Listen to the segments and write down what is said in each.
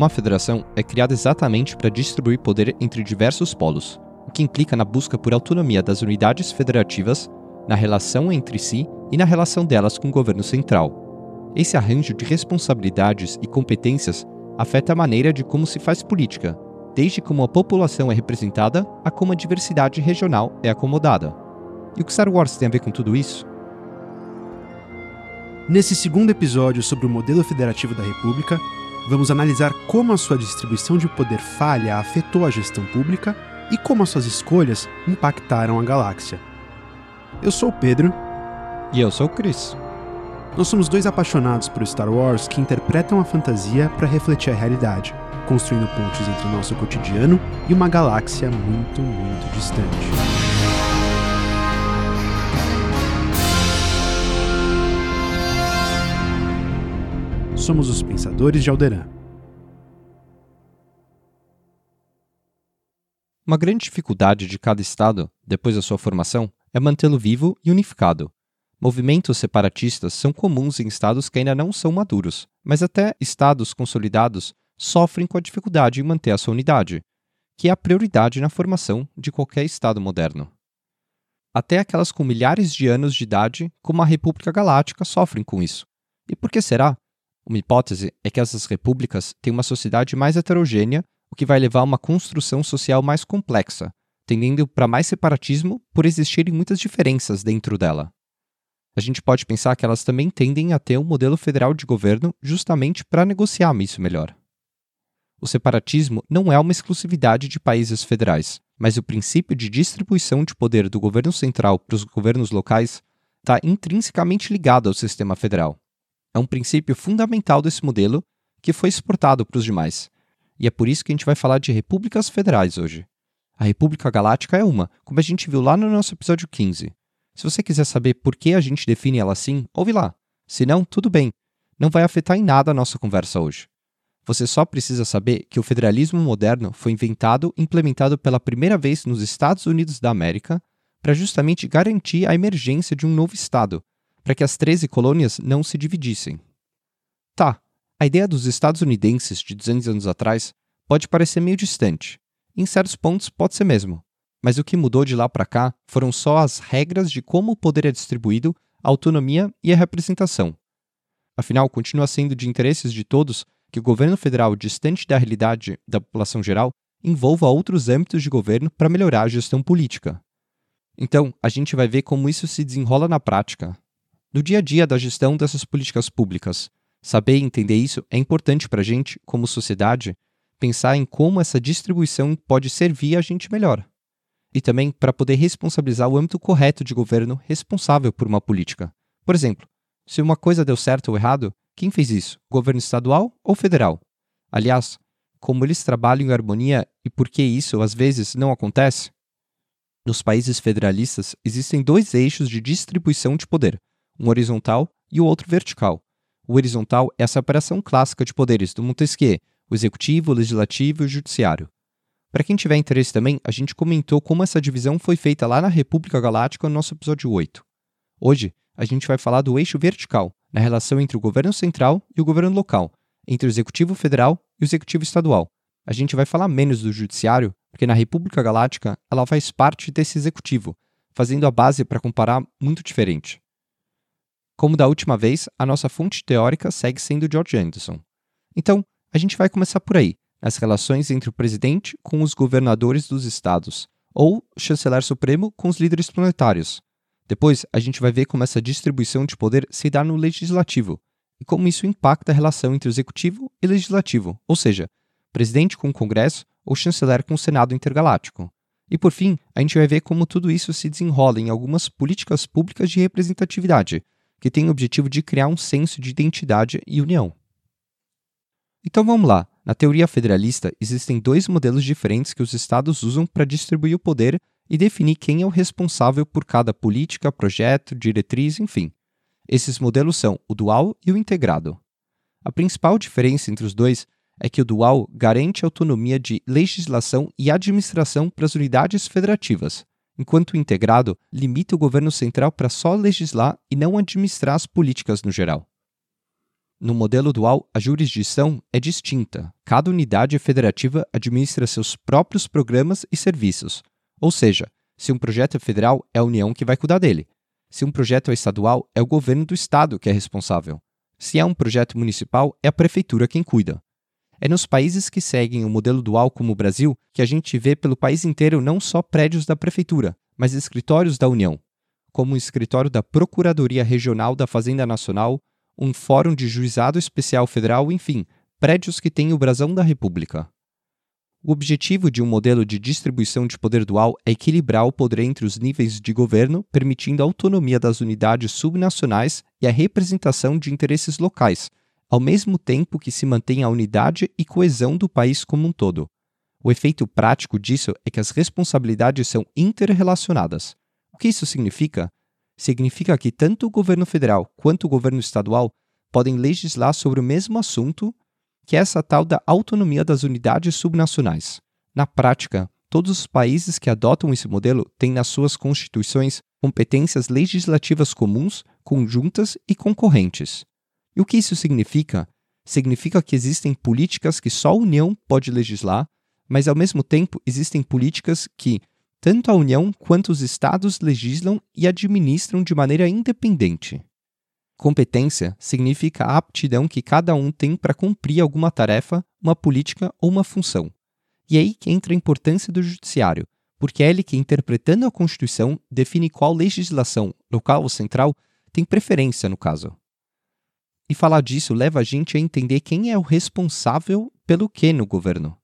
Uma federação é criada exatamente para distribuir poder entre diversos polos, o que implica na busca por autonomia das unidades federativas, na relação entre si e na relação delas com o governo central. Esse arranjo de responsabilidades e competências afeta a maneira de como se faz política, desde como a população é representada a como a diversidade regional é acomodada. E o que Star Wars tem a ver com tudo isso? Nesse segundo episódio sobre o modelo federativo da República, vamos analisar como a sua distribuição de poder falha afetou a gestão pública e como as suas escolhas impactaram a galáxia. Eu sou o Pedro. E eu sou o Chris. Nós somos dois apaixonados por Star Wars que interpretam a fantasia para refletir a realidade, construindo pontes entre o nosso cotidiano e uma galáxia muito, muito distante. Somos os Pensadores de Alderan. Uma grande dificuldade de cada Estado, depois da sua formação, é mantê-lo vivo e unificado. Movimentos separatistas são comuns em estados que ainda não são maduros, mas até estados consolidados sofrem com a dificuldade em manter a sua unidade, que é a prioridade na formação de qualquer estado moderno. Até aquelas com milhares de anos de idade, como a República Galáctica, sofrem com isso. E por que será? Uma hipótese é que essas repúblicas têm uma sociedade mais heterogênea, o que vai levar a uma construção social mais complexa, tendendo para mais separatismo por existirem muitas diferenças dentro dela. A gente pode pensar que elas também tendem a ter um modelo federal de governo justamente para negociar isso melhor. O separatismo não é uma exclusividade de países federais, mas o princípio de distribuição de poder do governo central para os governos locais está intrinsecamente ligado ao sistema federal. É um princípio fundamental desse modelo que foi exportado para os demais. E é por isso que a gente vai falar de repúblicas federais hoje. A República Galáctica é uma, como a gente viu lá no nosso episódio 15. Se você quiser saber por que a gente define ela assim, ouve lá. Se não, tudo bem. Não vai afetar em nada a nossa conversa hoje. Você só precisa saber que o federalismo moderno foi inventado e implementado pela primeira vez nos Estados Unidos da América para justamente garantir a emergência de um novo Estado, para que as 13 colônias não se dividissem. Tá, a ideia dos estadunidenses de 200 anos atrás pode parecer meio distante. Em certos pontos pode ser mesmo. Mas o que mudou de lá para cá foram só as regras de como o poder é distribuído, a autonomia e a representação. Afinal, continua sendo de interesses de todos que o governo federal, distante da realidade da população geral, envolva outros âmbitos de governo para melhorar a gestão política. Então, a gente vai ver como isso se desenrola na prática, no dia a dia da gestão dessas políticas públicas. Saber e entender isso é importante para a gente, como sociedade, pensar em como essa distribuição pode servir a gente melhor. E também para poder responsabilizar o âmbito correto de governo responsável por uma política. Por exemplo, se uma coisa deu certo ou errado, quem fez isso? Governo estadual ou federal? Aliás, como eles trabalham em harmonia e por que isso às vezes não acontece? Nos países federalistas existem dois eixos de distribuição de poder, um horizontal e o outro vertical. O horizontal é a separação clássica de poderes do Montesquieu, o executivo, o legislativo e o judiciário. Para quem tiver interesse também, a gente comentou como essa divisão foi feita lá na República Galáctica no nosso episódio 8. Hoje, a gente vai falar do eixo vertical, na relação entre o governo central e o governo local, entre o executivo federal e o executivo estadual. A gente vai falar menos do judiciário, porque na República Galáctica ela faz parte desse executivo, fazendo a base para comparar muito diferente. Como da última vez, a nossa fonte teórica segue sendo George Anderson. Então, a gente vai começar por aí, nas relações entre o presidente com os governadores dos estados, ou o chanceler supremo com os líderes planetários. Depois, a gente vai ver como essa distribuição de poder se dá no legislativo e como isso impacta a relação entre executivo e legislativo, ou seja, presidente com o Congresso ou chanceler com o Senado intergaláctico. E por fim, a gente vai ver como tudo isso se desenrola em algumas políticas públicas de representatividade, que tem o objetivo de criar um senso de identidade e união. Então vamos lá. Na teoria federalista, existem dois modelos diferentes que os estados usam para distribuir o poder e definir quem é o responsável por cada política, projeto, diretriz, enfim. Esses modelos são o dual e o integrado. A principal diferença entre os dois é que o dual garante autonomia de legislação e administração para as unidades federativas, enquanto integrado limita o governo central para só legislar e não administrar as políticas no geral. No modelo dual, a jurisdição é distinta. Cada unidade federativa administra seus próprios programas e serviços. Ou seja, se um projeto é federal, é a União que vai cuidar dele. Se um projeto é estadual, é o governo do estado que é responsável. Se é um projeto municipal, é a prefeitura quem cuida. É nos países que seguem o modelo dual, como o Brasil, que a gente vê pelo país inteiro não só prédios da prefeitura, mas escritórios da União, como o escritório da Procuradoria Regional da Fazenda Nacional, um fórum de juizado especial federal, enfim, prédios que têm o brasão da República. O objetivo de um modelo de distribuição de poder dual é equilibrar o poder entre os níveis de governo, permitindo a autonomia das unidades subnacionais e a representação de interesses locais, ao mesmo tempo que se mantém a unidade e coesão do país como um todo. O efeito prático disso é que as responsabilidades são interrelacionadas. O que isso significa? Significa que tanto o governo federal quanto o governo estadual podem legislar sobre o mesmo assunto, que é essa tal da autonomia das unidades subnacionais. Na prática, todos os países que adotam esse modelo têm nas suas constituições competências legislativas comuns, conjuntas e concorrentes. E o que isso significa? Significa que existem políticas que só a União pode legislar, mas ao mesmo tempo existem políticas que tanto a União quanto os Estados legislam e administram de maneira independente. Competência significa a aptidão que cada um tem para cumprir alguma tarefa, uma política ou uma função. E é aí que entra a importância do Judiciário, porque é ele que, interpretando a Constituição, define qual legislação, local ou central, tem preferência no caso. E falar disso leva a gente a entender quem é o responsável pelo que no governo.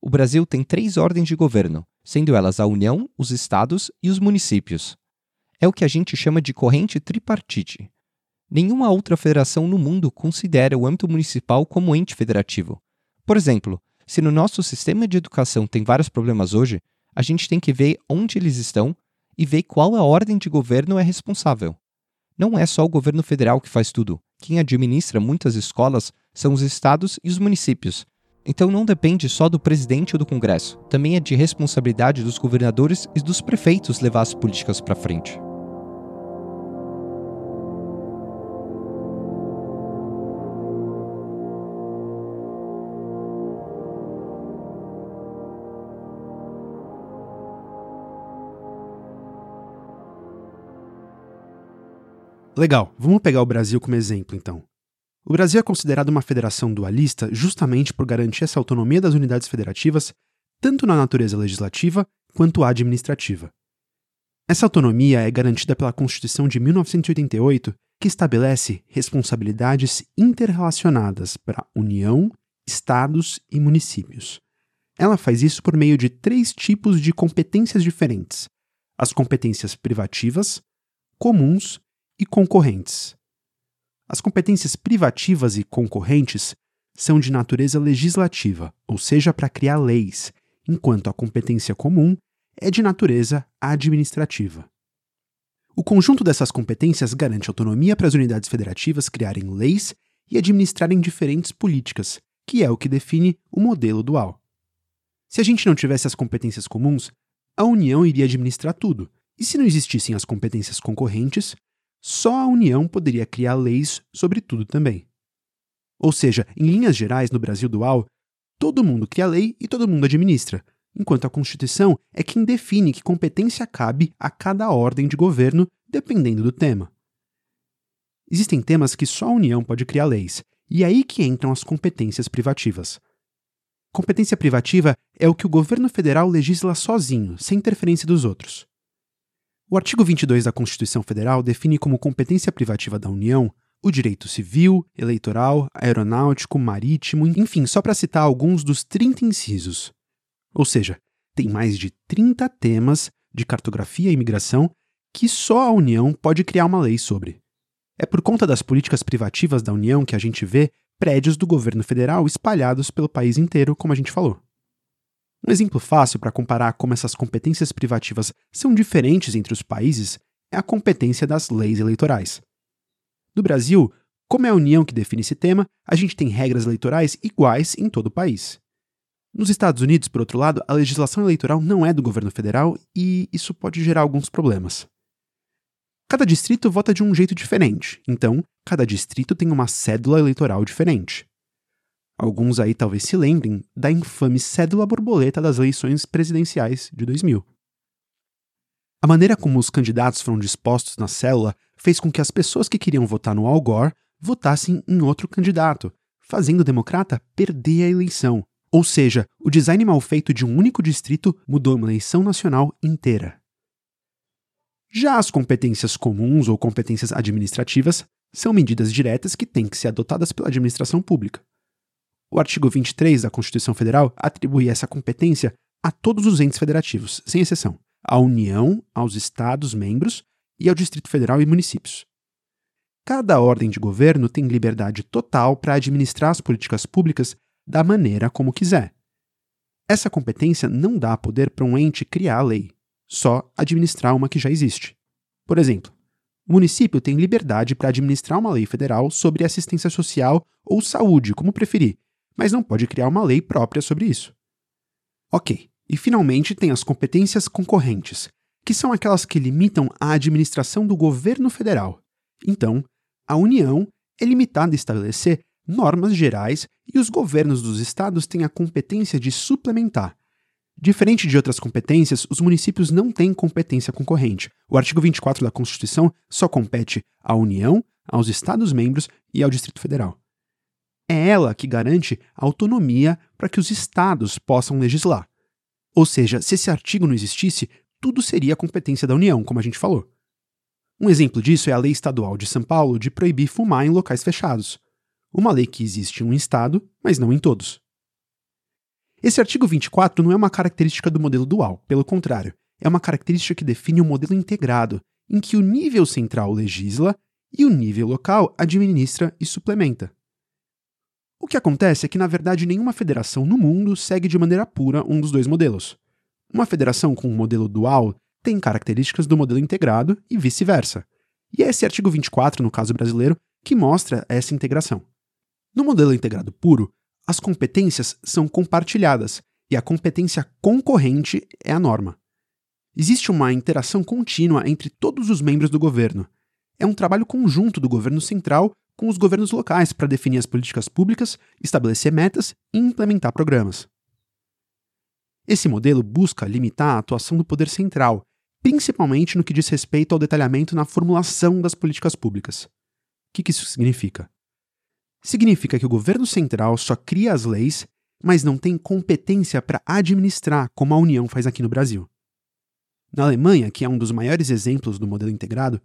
O Brasil tem três ordens de governo, sendo elas a União, os estados e os municípios. É o que a gente chama de corrente tripartite. Nenhuma outra federação no mundo considera o âmbito municipal como ente federativo. Por exemplo, se no nosso sistema de educação tem vários problemas hoje, a gente tem que ver onde eles estão e ver qual a ordem de governo é responsável. Não é só o governo federal que faz tudo. Quem administra muitas escolas são os estados e os municípios. Então não depende só do presidente ou do Congresso, também é de responsabilidade dos governadores e dos prefeitos levar as políticas para frente. Legal, vamos pegar o Brasil como exemplo então. O Brasil é considerado uma federação dualista justamente por garantir essa autonomia das unidades federativas, tanto na natureza legislativa quanto administrativa. Essa autonomia é garantida pela Constituição de 1988, que estabelece responsabilidades interrelacionadas para União, estados e municípios. Ela faz isso por meio de três tipos de competências diferentes: as competências privativas, comuns e concorrentes. As competências privativas e concorrentes são de natureza legislativa, ou seja, para criar leis, enquanto a competência comum é de natureza administrativa. O conjunto dessas competências garante autonomia para as unidades federativas criarem leis e administrarem diferentes políticas, que é o que define o modelo dual. Se a gente não tivesse as competências comuns, a União iria administrar tudo, e se não existissem as competências concorrentes, só a União poderia criar leis sobre tudo também. Ou seja, em linhas gerais, no Brasil dual, todo mundo cria lei e todo mundo administra, enquanto a Constituição é quem define que competência cabe a cada ordem de governo, dependendo do tema. Existem temas que só a União pode criar leis, e é aí que entram as competências privativas. Competência privativa é o que o governo federal legisla sozinho, sem interferência dos outros. O artigo 22 da Constituição Federal define como competência privativa da União o direito civil, eleitoral, aeronáutico, marítimo, enfim, só para citar alguns dos 30 incisos. Ou seja, tem mais de 30 temas de cartografia e imigração que só a União pode criar uma lei sobre. É por conta das políticas privativas da União que a gente vê prédios do governo federal espalhados pelo país inteiro, como a gente falou. Um exemplo fácil para comparar como essas competências privativas são diferentes entre os países é a competência das leis eleitorais. No Brasil, como é a União que define esse tema, a gente tem regras eleitorais iguais em todo o país. Nos Estados Unidos, por outro lado, a legislação eleitoral não é do governo federal e isso pode gerar alguns problemas. Cada distrito vota de um jeito diferente, então cada distrito tem uma cédula eleitoral diferente. Alguns aí talvez se lembrem da infame cédula borboleta das eleições presidenciais de 2000. A maneira como os candidatos foram dispostos na célula fez com que as pessoas que queriam votar no Al Gore votassem em outro candidato, fazendo o democrata perder a eleição. Ou seja, o design mal feito de um único distrito mudou uma eleição nacional inteira. Já as competências comuns ou competências administrativas são medidas diretas que têm que ser adotadas pela administração pública. O artigo 23 da Constituição Federal atribui essa competência a todos os entes federativos, sem exceção, à União, aos Estados-membros e ao Distrito Federal e municípios. Cada ordem de governo tem liberdade total para administrar as políticas públicas da maneira como quiser. Essa competência não dá poder para um ente criar a lei, só administrar uma que já existe. Por exemplo, o município tem liberdade para administrar uma lei federal sobre assistência social ou saúde, como preferir, mas não pode criar uma lei própria sobre isso. Ok, e finalmente tem as competências concorrentes, que são aquelas que limitam a administração do governo federal. Então, a União é limitada a estabelecer normas gerais e os governos dos estados têm a competência de suplementar. Diferente de outras competências, os municípios não têm competência concorrente. O artigo 24 da Constituição só compete à União, aos Estados-membros e ao Distrito Federal. É ela que garante a autonomia para que os estados possam legislar. Ou seja, se esse artigo não existisse, tudo seria competência da União, como a gente falou. Um exemplo disso é a Lei Estadual de São Paulo de proibir fumar em locais fechados. Uma lei que existe em um estado, mas não em todos. Esse artigo 24 não é uma característica do modelo dual, pelo contrário, é uma característica que define o um modelo integrado, em que o nível central legisla e o nível local administra e suplementa. O que acontece é que, na verdade, nenhuma federação no mundo segue de maneira pura um dos dois modelos. Uma federação com um modelo dual tem características do modelo integrado e vice-versa. E é esse artigo 24, no caso brasileiro, que mostra essa integração. No modelo integrado puro, as competências são compartilhadas e a competência concorrente é a norma. Existe uma interação contínua entre todos os membros do governo. É um trabalho conjunto do governo central com os governos locais para definir as políticas públicas, estabelecer metas e implementar programas. Esse modelo busca limitar a atuação do poder central, principalmente no que diz respeito ao detalhamento na formulação das políticas públicas. O que, que isso significa? Significa que o governo central só cria as leis, mas não tem competência para administrar, como a União faz aqui no Brasil. Na Alemanha, que é um dos maiores exemplos do modelo integrado,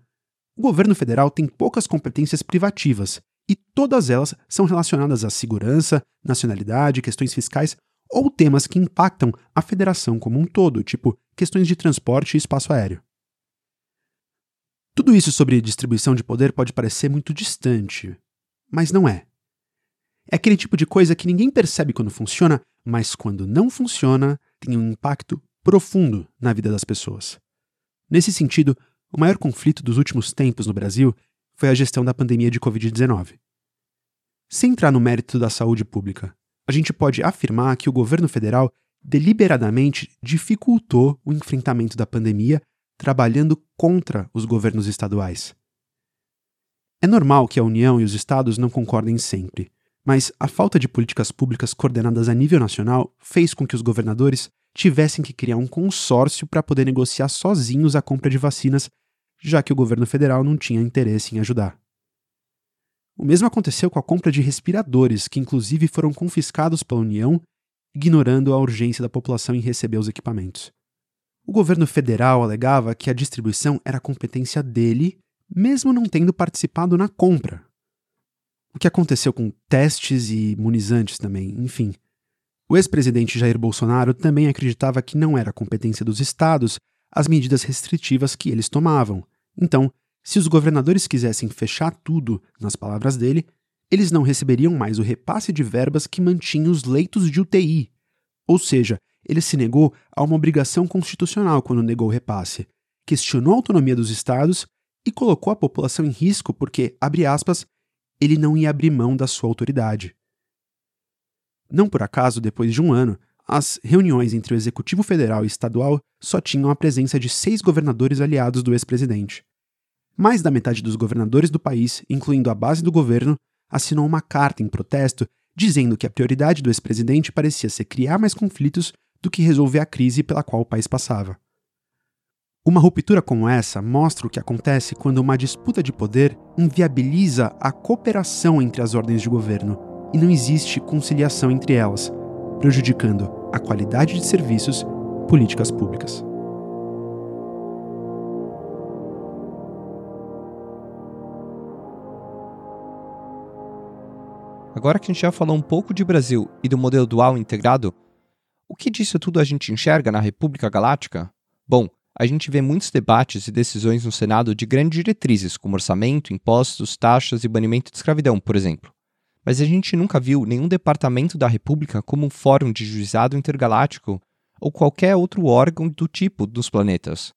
o governo federal tem poucas competências privativas e todas elas são relacionadas à segurança, nacionalidade, questões fiscais ou temas que impactam a federação como um todo, tipo questões de transporte e espaço aéreo. Tudo isso sobre distribuição de poder pode parecer muito distante, mas não é. É aquele tipo de coisa que ninguém percebe quando funciona, mas quando não funciona, tem um impacto profundo na vida das pessoas. Nesse sentido, o maior conflito dos últimos tempos no Brasil foi a gestão da pandemia de Covid-19. Sem entrar no mérito da saúde pública, a gente pode afirmar que o governo federal deliberadamente dificultou o enfrentamento da pandemia, trabalhando contra os governos estaduais. É normal que a União e os estados não concordem sempre, mas a falta de políticas públicas coordenadas a nível nacional fez com que os governadores tivessem que criar um consórcio para poder negociar sozinhos a compra de vacinas, já que o governo federal não tinha interesse em ajudar. O mesmo aconteceu com a compra de respiradores, que inclusive foram confiscados pela União, ignorando a urgência da população em receber os equipamentos. O governo federal alegava que a distribuição era competência dele, mesmo não tendo participado na compra. O que aconteceu com testes e imunizantes também, enfim. O ex-presidente Jair Bolsonaro também acreditava que não era competência dos estados as medidas restritivas que eles tomavam. Então, se os governadores quisessem fechar tudo, nas palavras dele, eles não receberiam mais o repasse de verbas que mantinha os leitos de UTI. Ou seja, ele se negou a uma obrigação constitucional quando negou o repasse, questionou a autonomia dos estados e colocou a população em risco porque, abre aspas, ele não ia abrir mão da sua autoridade. Não por acaso, depois de um ano, as reuniões entre o Executivo Federal e Estadual só tinham a presença de seis governadores aliados do ex-presidente. mais da metade dos governadores do país, incluindo a base do governo, assinou uma carta em protesto dizendo que a prioridade do ex-presidente parecia ser criar mais conflitos do que resolver a crise pela qual o país passava. Uma ruptura como essa mostra o que acontece quando uma disputa de poder inviabiliza a cooperação entre as ordens de governo e não existe conciliação entre elas, prejudicando a qualidade de serviços políticas públicas. Agora que a gente já falou um pouco de Brasil e do modelo dual integrado, o que disso tudo a gente enxerga na República Galáctica? Bom, a gente vê muitos debates e decisões no Senado de grandes diretrizes, como orçamento, impostos, taxas e banimento de escravidão, por exemplo. Mas a gente nunca viu nenhum departamento da República como um fórum de juizado intergaláctico ou qualquer outro órgão do tipo dos planetas.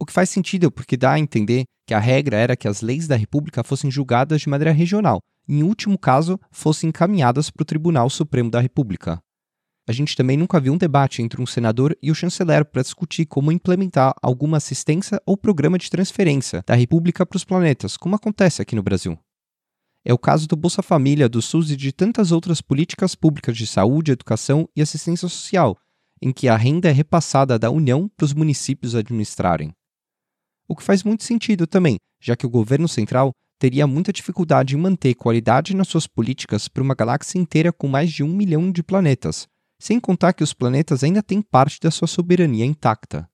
O que faz sentido porque dá a entender que a regra era que as leis da República fossem julgadas de maneira regional e, em último caso, fossem encaminhadas para o Tribunal Supremo da República. A gente também nunca viu um debate entre um senador e o chanceler para discutir como implementar alguma assistência ou programa de transferência da República para os planetas, como acontece aqui no Brasil. É o caso do Bolsa Família, do SUS e de tantas outras políticas públicas de saúde, educação e assistência social, em que a renda é repassada da União para os municípios administrarem. O que faz muito sentido também, já que o governo central teria muita dificuldade em manter qualidade nas suas políticas para uma galáxia inteira com mais de um milhão de planetas, sem contar que os planetas ainda têm parte da sua soberania intacta.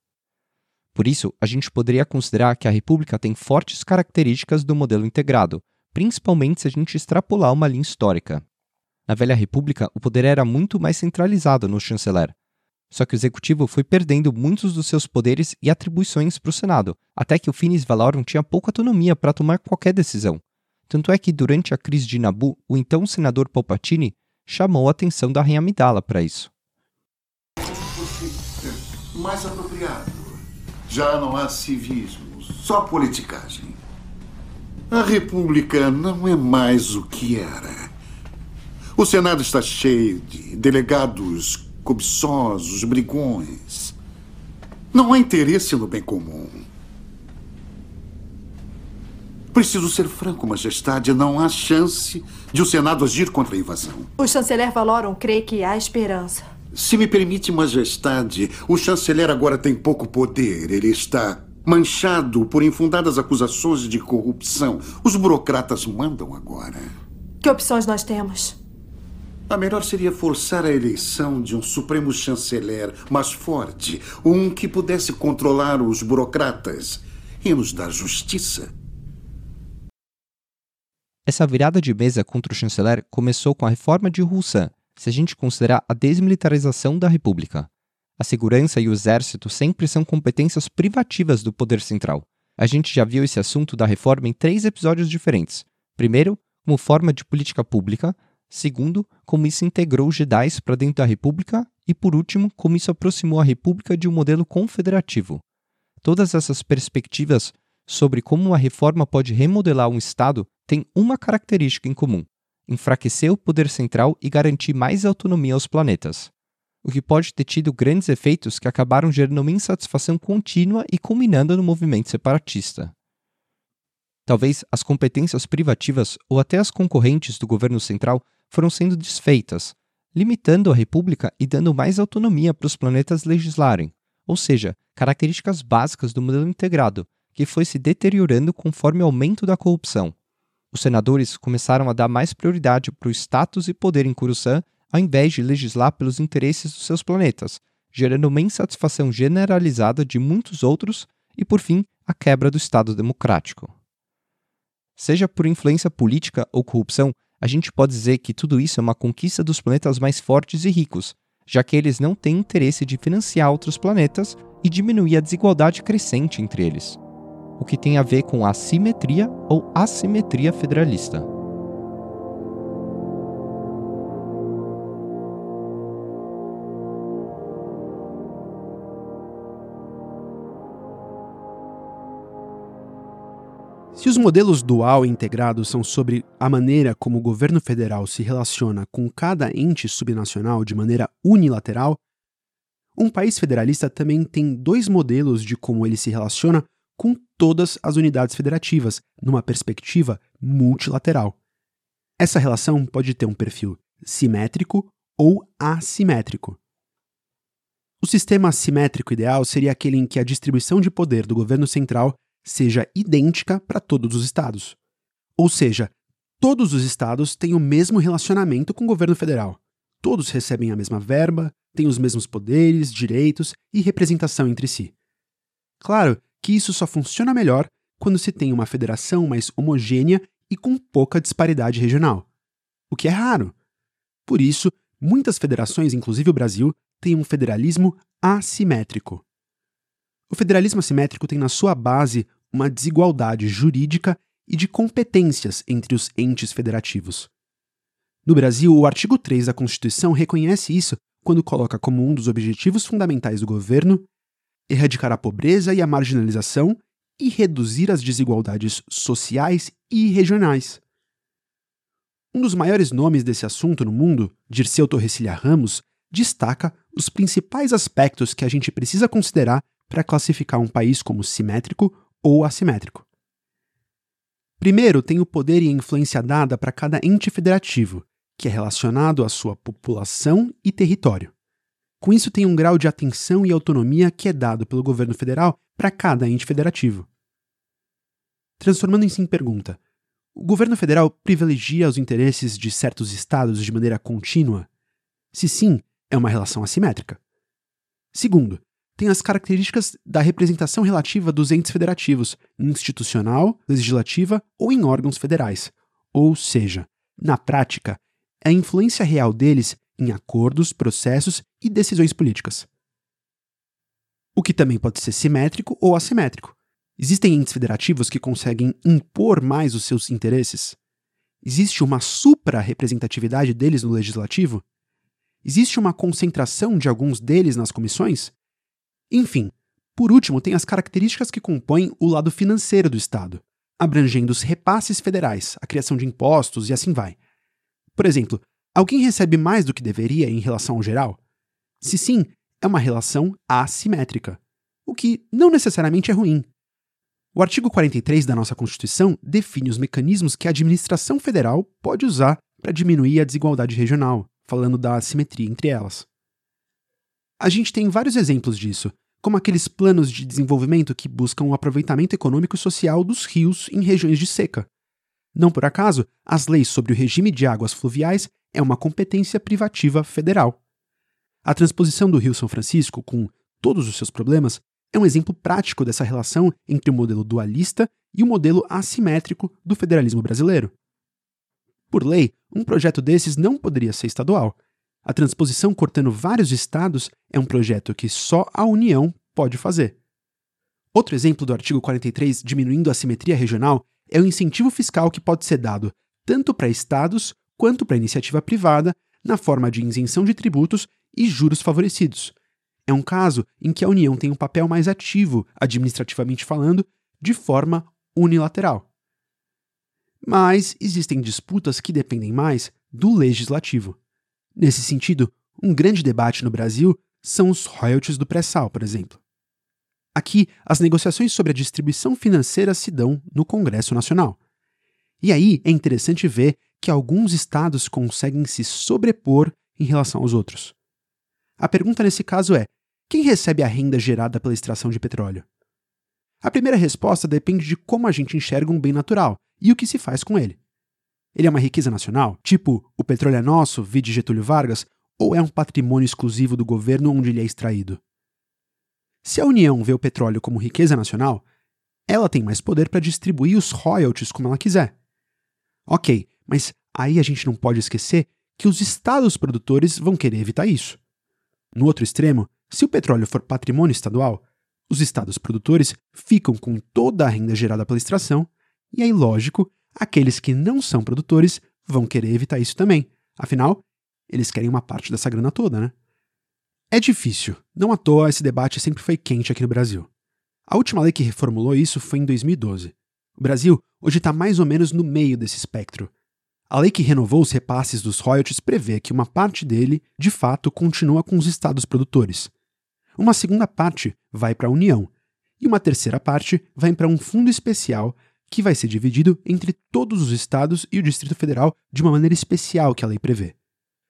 Por isso, a gente poderia considerar que a República tem fortes características do modelo integrado, principalmente se a gente extrapolar uma linha histórica. Na Velha República, o poder era muito mais centralizado no chanceler, só que o executivo foi perdendo muitos dos seus poderes e atribuições para o Senado, até que o Finis Valorum tinha pouca autonomia para tomar qualquer decisão. Tanto é que, durante a crise de Nabu, o então senador Palpatine chamou a atenção da Rainha Amidala para isso. Mais apropriado. Já não há civismo, só politicagem. A República não é mais o que era. O Senado está cheio de delegados cobiçosos, brigões. Não há interesse no bem comum. Preciso ser franco, Majestade. Não há chance de o Senado agir contra a invasão. O chanceler Valorum crê que há esperança. Se me permite, Majestade, o chanceler agora tem pouco poder. Ele está manchado por infundadas acusações de corrupção. Os burocratas mandam agora. Que opções nós temos? A melhor seria forçar a eleição de um supremo chanceler mais forte, um que pudesse controlar os burocratas e nos dar justiça. Essa virada de mesa contra o chanceler começou com a reforma de Roussan, se a gente considerar a desmilitarização da República. A segurança e o exército sempre são competências privativas do poder central. A gente já viu esse assunto da reforma em três episódios diferentes. Primeiro, como forma de política pública, Segundo, como isso integrou os Jedi para dentro da República. E por último, como isso aproximou a República de um modelo confederativo. Todas essas perspectivas sobre como uma reforma pode remodelar um Estado têm uma característica em comum: enfraquecer o poder central e garantir mais autonomia aos planetas. O que pode ter tido grandes efeitos que acabaram gerando uma insatisfação contínua e culminando no movimento separatista. Talvez as competências privativas ou até as concorrentes do governo central foram sendo desfeitas, limitando a República e dando mais autonomia para os planetas legislarem, ou seja, características básicas do modelo integrado, que foi se deteriorando conforme o aumento da corrupção. Os senadores começaram a dar mais prioridade para o status e poder em Coruscant ao invés de legislar pelos interesses dos seus planetas, gerando uma insatisfação generalizada de muitos outros e, por fim, a quebra do Estado democrático. Seja por influência política ou corrupção, a gente pode dizer que tudo isso é uma conquista dos planetas mais fortes e ricos, já que eles não têm interesse de financiar outros planetas e diminuir a desigualdade crescente entre eles, o que tem a ver com a simetria ou assimetria federalista. Se os modelos dual e integrado são sobre a maneira como o governo federal se relaciona com cada ente subnacional de maneira unilateral, um país federalista também tem dois modelos de como ele se relaciona com todas as unidades federativas, numa perspectiva multilateral. Essa relação pode ter um perfil simétrico ou assimétrico. O sistema assimétrico ideal seria aquele em que a distribuição de poder do governo central seja idêntica para todos os estados. Ou seja, todos os estados têm o mesmo relacionamento com o governo federal. Todos recebem a mesma verba, têm os mesmos poderes, direitos e representação entre si. Claro que isso só funciona melhor quando se tem uma federação mais homogênea e com pouca disparidade regional, o que é raro. Por isso, muitas federações, inclusive o Brasil, têm um federalismo assimétrico. O federalismo assimétrico tem na sua base uma desigualdade jurídica e de competências entre os entes federativos. No Brasil, o artigo 3 da Constituição reconhece isso quando coloca como um dos objetivos fundamentais do governo erradicar a pobreza e a marginalização e reduzir as desigualdades sociais e regionais. Um dos maiores nomes desse assunto no mundo, Dirceu Torrecilha Ramos, destaca os principais aspectos que a gente precisa considerar para classificar um país como simétrico ou assimétrico. Primeiro, tem o poder e a influência dada para cada ente federativo, que é relacionado à sua população e território. Com isso, tem um grau de atenção e autonomia que é dado pelo governo federal para cada ente federativo. Transformando isso em pergunta, o governo federal privilegia os interesses de certos estados de maneira contínua? Se sim, é uma relação assimétrica. Segundo, tem as características da representação relativa dos entes federativos, institucional, legislativa ou em órgãos federais. Ou seja, na prática, é a influência real deles em acordos, processos e decisões políticas. O que também pode ser simétrico ou assimétrico. Existem entes federativos que conseguem impor mais os seus interesses? Existe uma supra-representatividade deles no legislativo? Existe uma concentração de alguns deles nas comissões? Enfim, por último, tem as características que compõem o lado financeiro do Estado, abrangendo os repasses federais, a criação de impostos e assim vai. Por exemplo, alguém recebe mais do que deveria em relação ao geral? Se sim, é uma relação assimétrica, o que não necessariamente é ruim. O artigo 43 da nossa Constituição define os mecanismos que a administração federal pode usar para diminuir a desigualdade regional, falando da assimetria entre elas. A gente tem vários exemplos disso, como aqueles planos de desenvolvimento que buscam o aproveitamento econômico e social dos rios em regiões de seca. Não por acaso, as leis sobre o regime de águas fluviais é uma competência privativa federal. A transposição do Rio São Francisco, com todos os seus problemas, é um exemplo prático dessa relação entre o modelo dualista e o modelo assimétrico do federalismo brasileiro. Por lei, um projeto desses não poderia ser estadual, a transposição cortando vários estados é um projeto que só a União pode fazer. Outro exemplo do artigo 43 diminuindo a simetria regional é o incentivo fiscal que pode ser dado tanto para estados quanto para iniciativa privada na forma de isenção de tributos e juros favorecidos. É um caso em que a União tem um papel mais ativo, administrativamente falando, de forma unilateral. Mas existem disputas que dependem mais do legislativo. Nesse sentido, um grande debate no Brasil são os royalties do pré-sal, por exemplo. Aqui, as negociações sobre a distribuição financeira se dão no Congresso Nacional. E aí é interessante ver que alguns estados conseguem se sobrepor em relação aos outros. A pergunta nesse caso é: quem recebe a renda gerada pela extração de petróleo? A primeira resposta depende de como a gente enxerga um bem natural e o que se faz com ele. Ele é uma riqueza nacional, tipo o petróleo é nosso, vide Getúlio Vargas, ou é um patrimônio exclusivo do governo onde ele é extraído? Se a União vê o petróleo como riqueza nacional, ela tem mais poder para distribuir os royalties como ela quiser. Ok, mas aí a gente não pode esquecer que os estados produtores vão querer evitar isso. No outro extremo, se o petróleo for patrimônio estadual, os estados produtores ficam com toda a renda gerada pela extração, e aí, lógico, Aqueles que não são produtores vão querer evitar isso também. Afinal, eles querem uma parte dessa grana toda, né? É difícil. Não à toa esse debate sempre foi quente aqui no Brasil. A última lei que reformulou isso foi em 2012. O Brasil hoje está mais ou menos no meio desse espectro. A lei que renovou os repasses dos royalties prevê que uma parte dele, de fato, continua com os estados produtores. Uma segunda parte vai para a União. e uma terceira parte vai para um fundo especial que vai ser dividido entre todos os estados e o Distrito Federal de uma maneira especial que a lei prevê.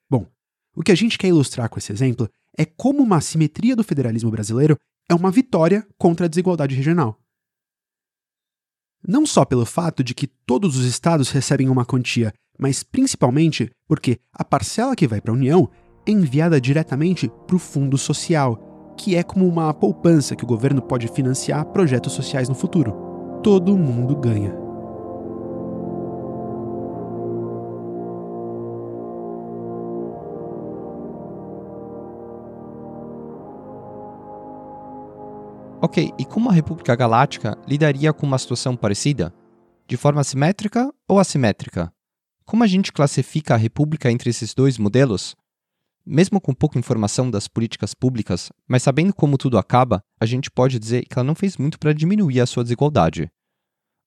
Bom, o que a gente quer ilustrar com esse exemplo é como uma assimetria do federalismo brasileiro é uma vitória contra a desigualdade regional. Não só pelo fato de que todos os estados recebem uma quantia, mas principalmente porque a parcela que vai para a União é enviada diretamente para o Fundo Social, que é como uma poupança que o governo pode financiar projetos sociais no futuro. Todo mundo ganha. Ok, e como a República Galáctica lidaria com uma situação parecida? De forma simétrica ou assimétrica? Como a gente classifica a República entre esses dois modelos? Mesmo com pouca informação das políticas públicas, mas sabendo como tudo acaba, a gente pode dizer que ela não fez muito para diminuir a sua desigualdade.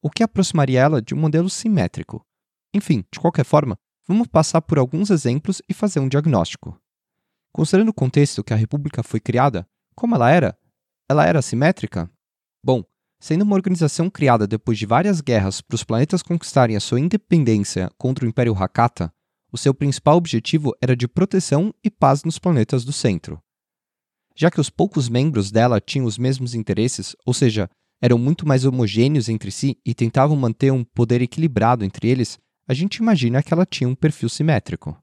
O que aproximaria ela de um modelo simétrico? Enfim, de qualquer forma, vamos passar por alguns exemplos e fazer um diagnóstico. Considerando o contexto que a República foi criada, como ela era, ela era simétrica? Bom, sendo uma organização criada depois de várias guerras para os planetas conquistarem a sua independência contra o Império Hakata, o seu principal objetivo era de proteção e paz nos planetas do centro. Já que os poucos membros dela tinham os mesmos interesses, ou seja, eram muito mais homogêneos entre si e tentavam manter um poder equilibrado entre eles, a gente imagina que ela tinha um perfil simétrico.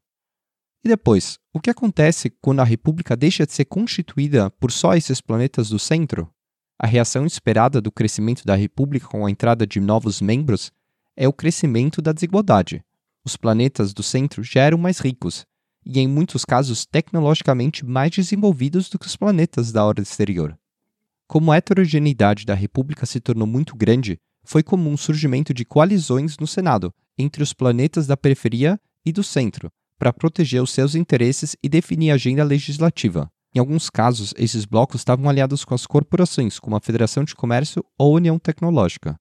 E depois, o que acontece quando a República deixa de ser constituída por só esses planetas do centro? A reação esperada do crescimento da República com a entrada de novos membros é o crescimento da desigualdade. Os planetas do centro já eram mais ricos e, em muitos casos, tecnologicamente mais desenvolvidos do que os planetas da ordem exterior. Como a heterogeneidade da República se tornou muito grande, foi comum o surgimento de coalizões no Senado entre os planetas da periferia e do centro, para proteger os seus interesses e definir a agenda legislativa. Em alguns casos, esses blocos estavam aliados com as corporações, como a Federação de Comércio ou a União Tecnológica.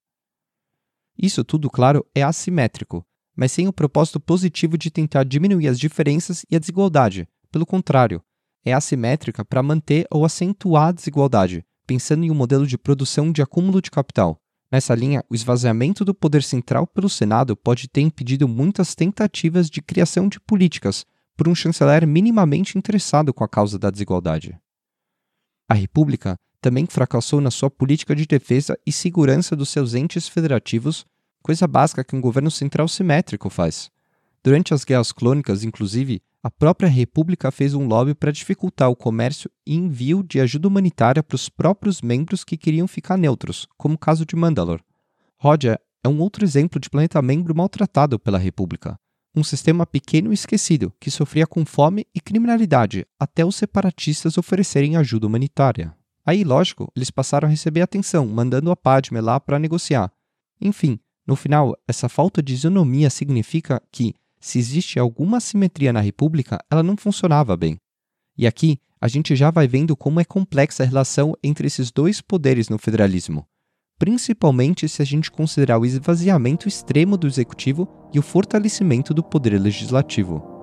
Isso tudo, claro, é assimétrico, mas sem o propósito positivo de tentar diminuir as diferenças e a desigualdade. Pelo contrário, é assimétrica para manter ou acentuar a desigualdade, pensando em um modelo de produção de acúmulo de capital, Nessa linha, o esvaziamento do poder central pelo Senado pode ter impedido muitas tentativas de criação de políticas por um chanceler minimamente interessado com a causa da desigualdade. A República também fracassou na sua política de defesa e segurança dos seus entes federativos, coisa básica que um governo central simétrico faz. Durante as guerras clônicas, inclusive, a própria República fez um lobby para dificultar o comércio e envio de ajuda humanitária para os próprios membros que queriam ficar neutros, como o caso de Mandalor. Rodia é um outro exemplo de planeta membro maltratado pela República. Um sistema pequeno e esquecido que sofria com fome e criminalidade até os separatistas oferecerem ajuda humanitária. Aí, lógico, eles passaram a receber atenção, mandando a Padme lá para negociar. Enfim, no final, essa falta de isonomia significa que, se existe alguma simetria na República, ela não funcionava bem. E aqui a gente já vai vendo como é complexa a relação entre esses dois poderes no federalismo, principalmente se a gente considerar o esvaziamento extremo do executivo e o fortalecimento do poder legislativo.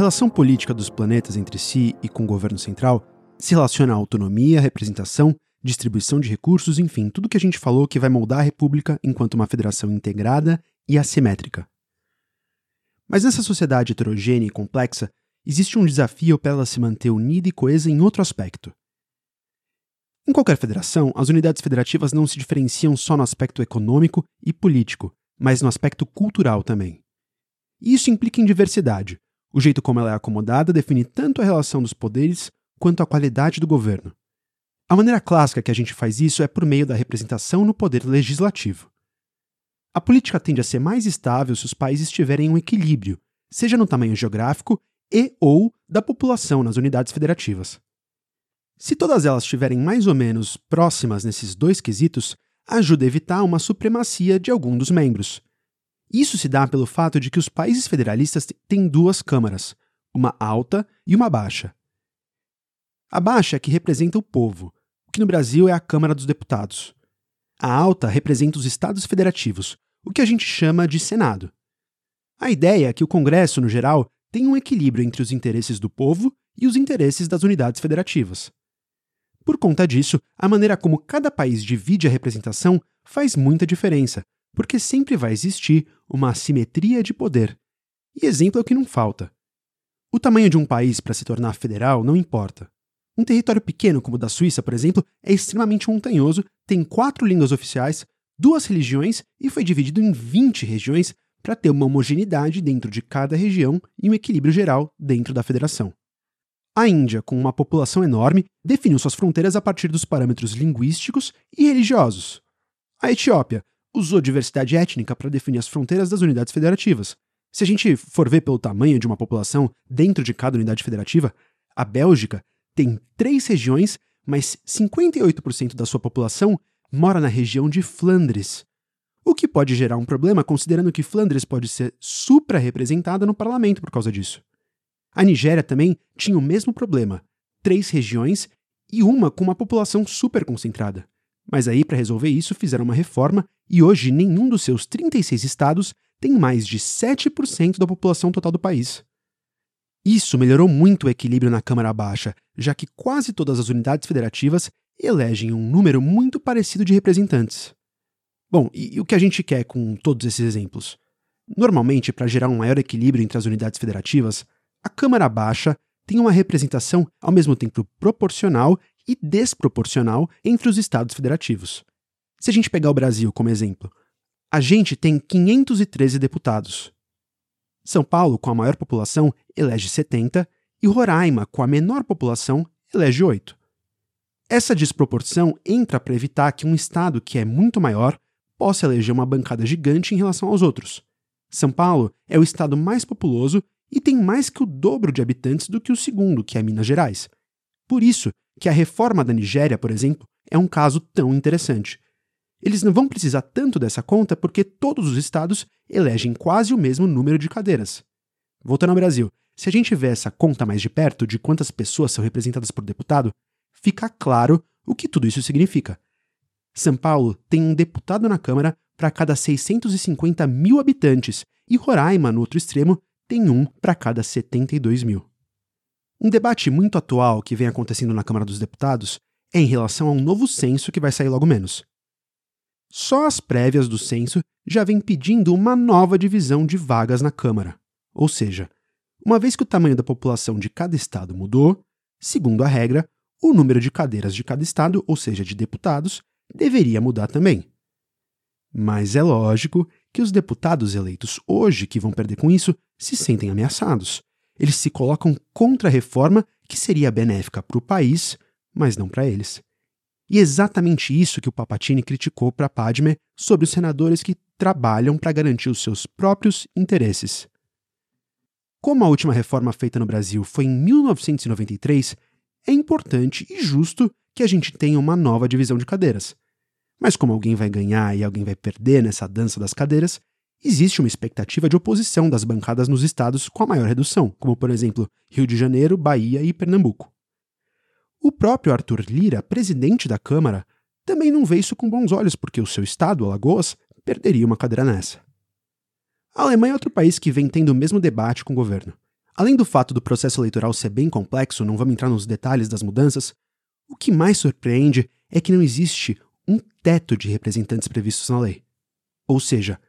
Relação política dos planetas entre si e com o governo central se relaciona à autonomia, representação, distribuição de recursos, enfim, tudo que a gente falou que vai moldar a República enquanto uma federação integrada e assimétrica. Mas nessa sociedade heterogênea e complexa, existe um desafio para ela se manter unida e coesa em outro aspecto. Em qualquer federação, as unidades federativas não se diferenciam só no aspecto econômico e político, mas no aspecto cultural também. E isso implica em diversidade, o jeito como ela é acomodada define tanto a relação dos poderes quanto a qualidade do governo. A maneira clássica que a gente faz isso é por meio da representação no poder legislativo. A política tende a ser mais estável se os países tiverem um equilíbrio, seja no tamanho geográfico e ou da população nas unidades federativas. Se todas elas estiverem mais ou menos próximas nesses dois quesitos, ajuda a evitar uma supremacia de algum dos membros, isso se dá pelo fato de que os países federalistas têm duas câmaras, uma alta e uma baixa. A baixa é que representa o povo, o que no Brasil é a Câmara dos Deputados. A alta representa os estados federativos, o que a gente chama de Senado. A ideia é que o Congresso, no geral, tem um equilíbrio entre os interesses do povo e os interesses das unidades federativas. Por conta disso, a maneira como cada país divide a representação faz muita diferença, porque sempre vai existir uma assimetria de poder. E exemplo é o que não falta. O tamanho de um país para se tornar federal não importa. Um território pequeno, como o da Suíça, por exemplo, é extremamente montanhoso, tem quatro línguas oficiais, duas religiões e foi dividido em 20 regiões para ter uma homogeneidade dentro de cada região e um equilíbrio geral dentro da federação. A Índia, com uma população enorme, definiu suas fronteiras a partir dos parâmetros linguísticos e religiosos. A Etiópia usou diversidade étnica para definir as fronteiras das unidades federativas. Se a gente for ver pelo tamanho de uma população dentro de cada unidade federativa, a Bélgica tem três regiões, mas 58% da sua população mora na região de Flandres, o que pode gerar um problema considerando que Flandres pode ser supra-representada no parlamento por causa disso. A Nigéria também tinha o mesmo problema, três regiões e uma com uma população super concentrada. Mas aí, para resolver isso, fizeram uma reforma e hoje nenhum dos seus 36 estados tem mais de 7% da população total do país. Isso melhorou muito o equilíbrio na Câmara Baixa, já que quase todas as unidades federativas elegem um número muito parecido de representantes. Bom, e, e o que a gente quer com todos esses exemplos? Normalmente, para gerar um maior equilíbrio entre as unidades federativas, a Câmara Baixa tem uma representação ao mesmo tempo proporcional e desproporcional entre os estados federativos. Se a gente pegar o Brasil como exemplo, a gente tem 513 deputados. São Paulo, com a maior população, elege 70 e Roraima, com a menor população, elege 8. Essa desproporção entra para evitar que um estado que é muito maior possa eleger uma bancada gigante em relação aos outros. São Paulo é o estado mais populoso e tem mais que o dobro de habitantes do que o segundo, que é Minas Gerais. Por isso que a reforma da Nigéria, por exemplo, é um caso tão interessante. Eles não vão precisar tanto dessa conta porque todos os estados elegem quase o mesmo número de cadeiras. Voltando ao Brasil, se a gente vê essa conta mais de perto de quantas pessoas são representadas por deputado, fica claro o que tudo isso significa. São Paulo tem um deputado na Câmara para cada 650 mil habitantes e Roraima, no outro extremo, tem um para cada 72 mil. Um debate muito atual que vem acontecendo na Câmara dos Deputados é em relação a um novo censo que vai sair logo menos. Só as prévias do censo já vêm pedindo uma nova divisão de vagas na Câmara. Ou seja, uma vez que o tamanho da população de cada estado mudou, segundo a regra, o número de cadeiras de cada estado, ou seja, de deputados, deveria mudar também. Mas é lógico que os deputados eleitos hoje que vão perder com isso se sentem ameaçados. Eles se colocam contra a reforma que seria benéfica para o país, mas não para eles. E é exatamente isso que o Papatini criticou para Padme sobre os senadores que trabalham para garantir os seus próprios interesses. Como a última reforma feita no Brasil foi em 1993, é importante e justo que a gente tenha uma nova divisão de cadeiras. Mas como alguém vai ganhar e alguém vai perder nessa dança das cadeiras, existe uma expectativa de oposição das bancadas nos estados com a maior redução, como por exemplo Rio de Janeiro, Bahia e Pernambuco. O próprio Arthur Lira, presidente da Câmara, também não vê isso com bons olhos, porque o seu estado, Alagoas, perderia uma cadeira nessa. A Alemanha é outro país que vem tendo o mesmo debate com o governo. Além do fato do processo eleitoral ser bem complexo, não vamos entrar nos detalhes das mudanças, o que mais surpreende é que não existe um teto de representantes previstos na lei. Ou seja,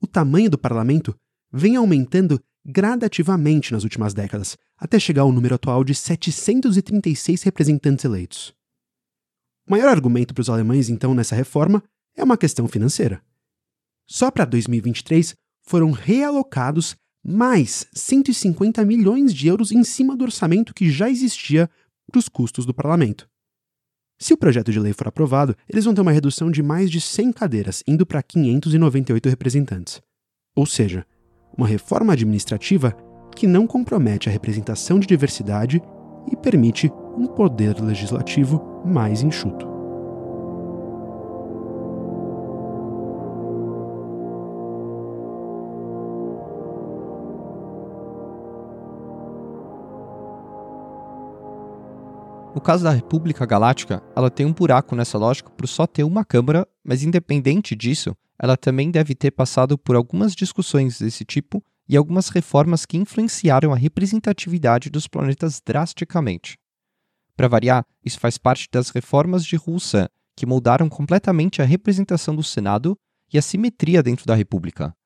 o tamanho do parlamento vem aumentando gradativamente nas últimas décadas, até chegar ao número atual de 736 representantes eleitos. O maior argumento para os alemães, então, nessa reforma é uma questão financeira. Só para 2023 foram realocados mais 150 milhões de euros em cima do orçamento que já existia para os custos do parlamento. Se o projeto de lei for aprovado, eles vão ter uma redução de mais de 100 cadeiras, indo para 598 representantes. Ou seja, uma reforma administrativa que não compromete a representação de diversidade e permite um poder legislativo mais enxuto. No caso da República Galáctica, ela tem um buraco nessa lógica por só ter uma Câmara Mas independente disso, ela também deve ter passado por algumas discussões desse tipo e algumas reformas que influenciaram a representatividade dos planetas drasticamente. Para variar, isso faz parte das reformas de Roussin, que moldaram completamente a representação do Senado e a simetria dentro da República.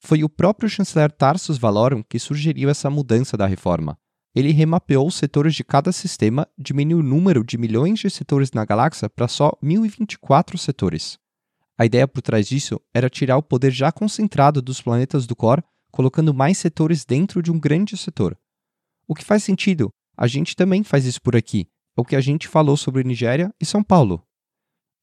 Foi o próprio chanceler Tarsus Valorum que sugeriu essa mudança da reforma. Ele remapeou os setores de cada sistema, diminuiu o número de milhões de setores na galáxia para só 1024 setores. A ideia por trás disso era tirar o poder já concentrado dos planetas do core, colocando mais setores dentro de um grande setor. O que faz sentido, a gente também faz isso por aqui, é o que a gente falou sobre Nigéria e São Paulo.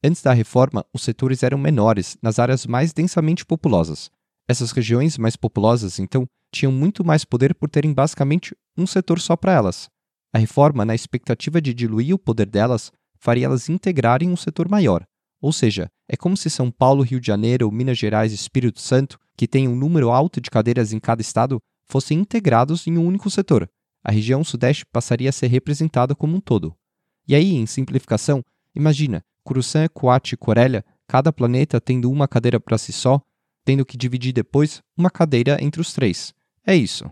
Antes da reforma, os setores eram menores, nas áreas mais densamente populosas. Essas regiões mais populosas, então, tinham muito mais poder por terem basicamente um setor só para elas. A reforma, na expectativa de diluir o poder delas, faria elas integrarem um setor maior, ou seja, é como se São Paulo, Rio de Janeiro, Minas Gerais e Espírito Santo, que têm um número alto de cadeiras em cada estado, fossem integrados em um único setor. A região Sudeste passaria a ser representada como um todo. E aí, em simplificação, imagina Coruscant, Coat e Corélia, cada planeta tendo uma cadeira para si só, tendo que dividir depois uma cadeira entre os três. É isso.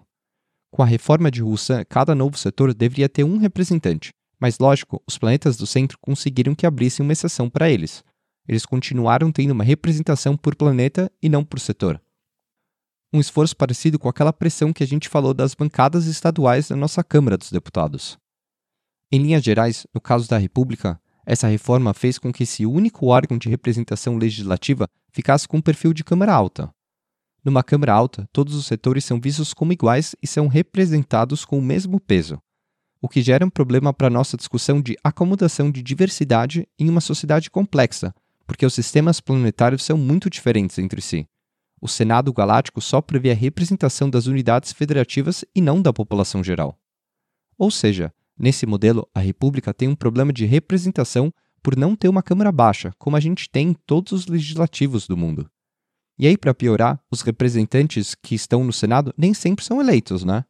Com a reforma de Roussin, cada novo setor deveria ter um representante, mas lógico, os planetas do centro conseguiram que abrissem uma exceção para eles eles continuaram tendo uma representação por planeta e não por setor. Um esforço parecido com aquela pressão que a gente falou das bancadas estaduais da nossa Câmara dos Deputados. Em linhas gerais, no caso da República, essa reforma fez com que esse único órgão de representação legislativa ficasse com um perfil de Câmara Alta. Numa Câmara Alta, todos os setores são vistos como iguais e são representados com o mesmo peso, o que gera um problema para nossa discussão de acomodação de diversidade em uma sociedade complexa, porque os sistemas planetários são muito diferentes entre si. O Senado Galáctico só prevê a representação das unidades federativas e não da população geral. Ou seja, nesse modelo, a República tem um problema de representação por não ter uma Câmara baixa, como a gente tem em todos os legislativos do mundo. E aí, para piorar, os representantes que estão no Senado nem sempre são eleitos, né?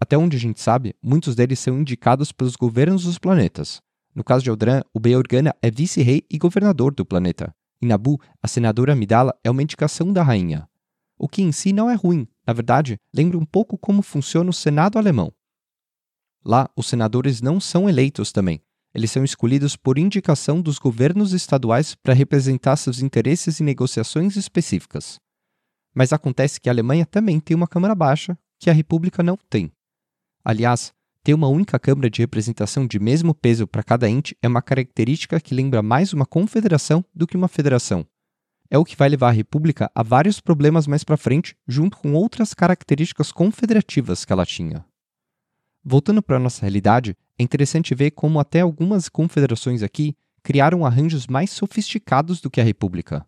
Até onde a gente sabe, muitos deles são indicados pelos governos dos planetas, no caso de Aldran, o Bey Organa é vice-rei e governador do planeta. Em Nabu, a senadora Amidala é uma indicação da rainha. O que em si não é ruim, na verdade, lembra um pouco como funciona o Senado alemão. Lá, os senadores não são eleitos também. Eles são escolhidos por indicação dos governos estaduais para representar seus interesses em negociações específicas. Mas acontece que a Alemanha também tem uma Câmara Baixa, que a República não tem. Aliás, ter uma única Câmara de representação de mesmo peso para cada ente é uma característica que lembra mais uma confederação do que uma federação. É o que vai levar a República a vários problemas mais para frente, junto com outras características confederativas que ela tinha. Voltando para a nossa realidade, é interessante ver como até algumas confederações aqui criaram arranjos mais sofisticados do que a República.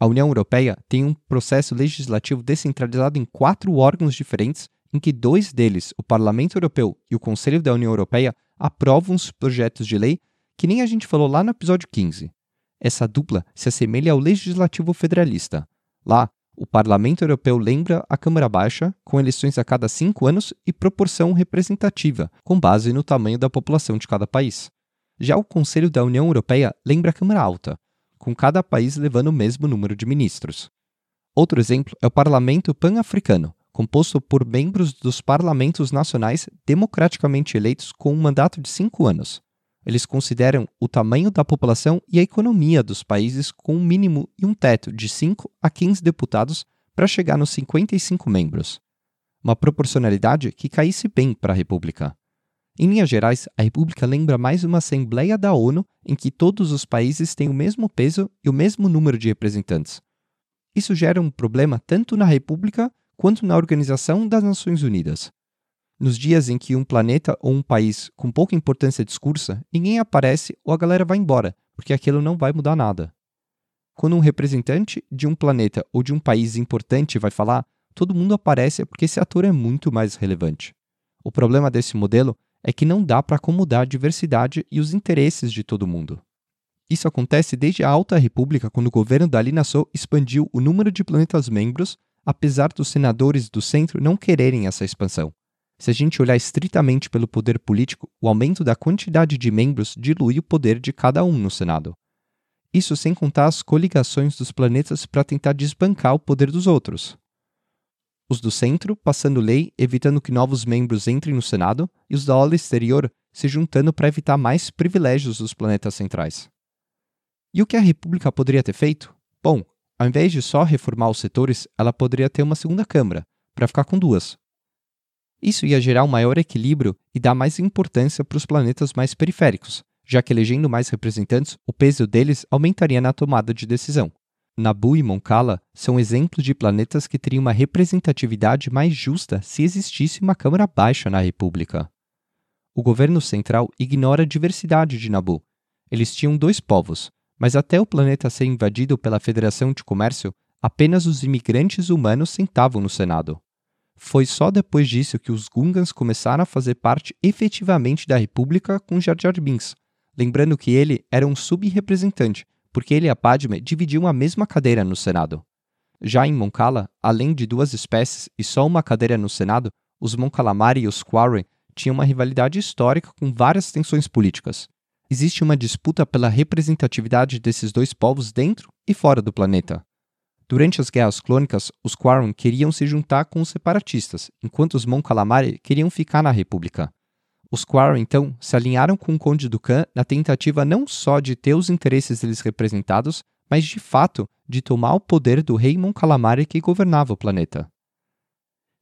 A União Europeia tem um processo legislativo descentralizado em quatro órgãos diferentes em que dois deles, o Parlamento Europeu e o Conselho da União Europeia, aprovam os projetos de lei que nem a gente falou lá no episódio 15. Essa dupla se assemelha ao legislativo federalista. Lá, o Parlamento Europeu lembra a Câmara Baixa, com eleições a cada cinco anos e proporção representativa, com base no tamanho da população de cada país. Já o Conselho da União Europeia lembra a Câmara Alta, com cada país levando o mesmo número de ministros. Outro exemplo é o Parlamento Pan-Africano, composto por membros dos parlamentos nacionais democraticamente eleitos com um mandato de cinco anos. Eles consideram o tamanho da população e a economia dos países com um mínimo e um teto de 5 a 15 deputados para chegar nos 55 membros. Uma proporcionalidade que caísse bem para a República. Em linhas gerais, a República lembra mais uma Assembleia da ONU em que todos os países têm o mesmo peso e o mesmo número de representantes. Isso gera um problema tanto na República quanto na Organização das Nações Unidas. Nos dias em que um planeta ou um país com pouca importância discursa, ninguém aparece ou a galera vai embora, porque aquilo não vai mudar nada. Quando um representante de um planeta ou de um país importante vai falar, todo mundo aparece porque esse ator é muito mais relevante. O problema desse modelo é que não dá para acomodar a diversidade e os interesses de todo mundo. Isso acontece desde a Alta República, quando o governo da Lina Sou expandiu o número de planetas membros apesar dos senadores do centro não quererem essa expansão. Se a gente olhar estritamente pelo poder político, o aumento da quantidade de membros dilui o poder de cada um no Senado. Isso sem contar as coligações dos planetas para tentar desbancar o poder dos outros. Os do centro passando lei, evitando que novos membros entrem no Senado, e os da aula exterior se juntando para evitar mais privilégios dos planetas centrais. E o que a República poderia ter feito? Bom, ao invés de só reformar os setores, ela poderia ter uma segunda Câmara, para ficar com duas. Isso ia gerar um maior equilíbrio e dar mais importância para os planetas mais periféricos, já que elegendo mais representantes, o peso deles aumentaria na tomada de decisão. Nabu e Moncala são exemplos de planetas que teriam uma representatividade mais justa se existisse uma Câmara Baixa na República. O governo central ignora a diversidade de Nabu. Eles tinham dois povos, mas até o planeta ser invadido pela Federação de Comércio, apenas os imigrantes humanos sentavam no Senado. Foi só depois disso que os Gungans começaram a fazer parte efetivamente da República com Jar Jar Binks, lembrando que ele era um subrepresentante, porque ele e a Padme dividiam a mesma cadeira no Senado. Já em Moncala, além de duas espécies e só uma cadeira no Senado, os Moncalamari e os Quarren tinham uma rivalidade histórica com várias tensões políticas. Existe uma disputa pela representatividade desses dois povos dentro e fora do planeta. Durante as guerras clônicas, os Quarren queriam se juntar com os separatistas, enquanto os Mon Calamari queriam ficar na República. Os Quarren, então, se alinharam com o Conde Dukan na tentativa não só de ter os interesses deles representados, mas de fato de tomar o poder do rei Mon Calamari que governava o planeta.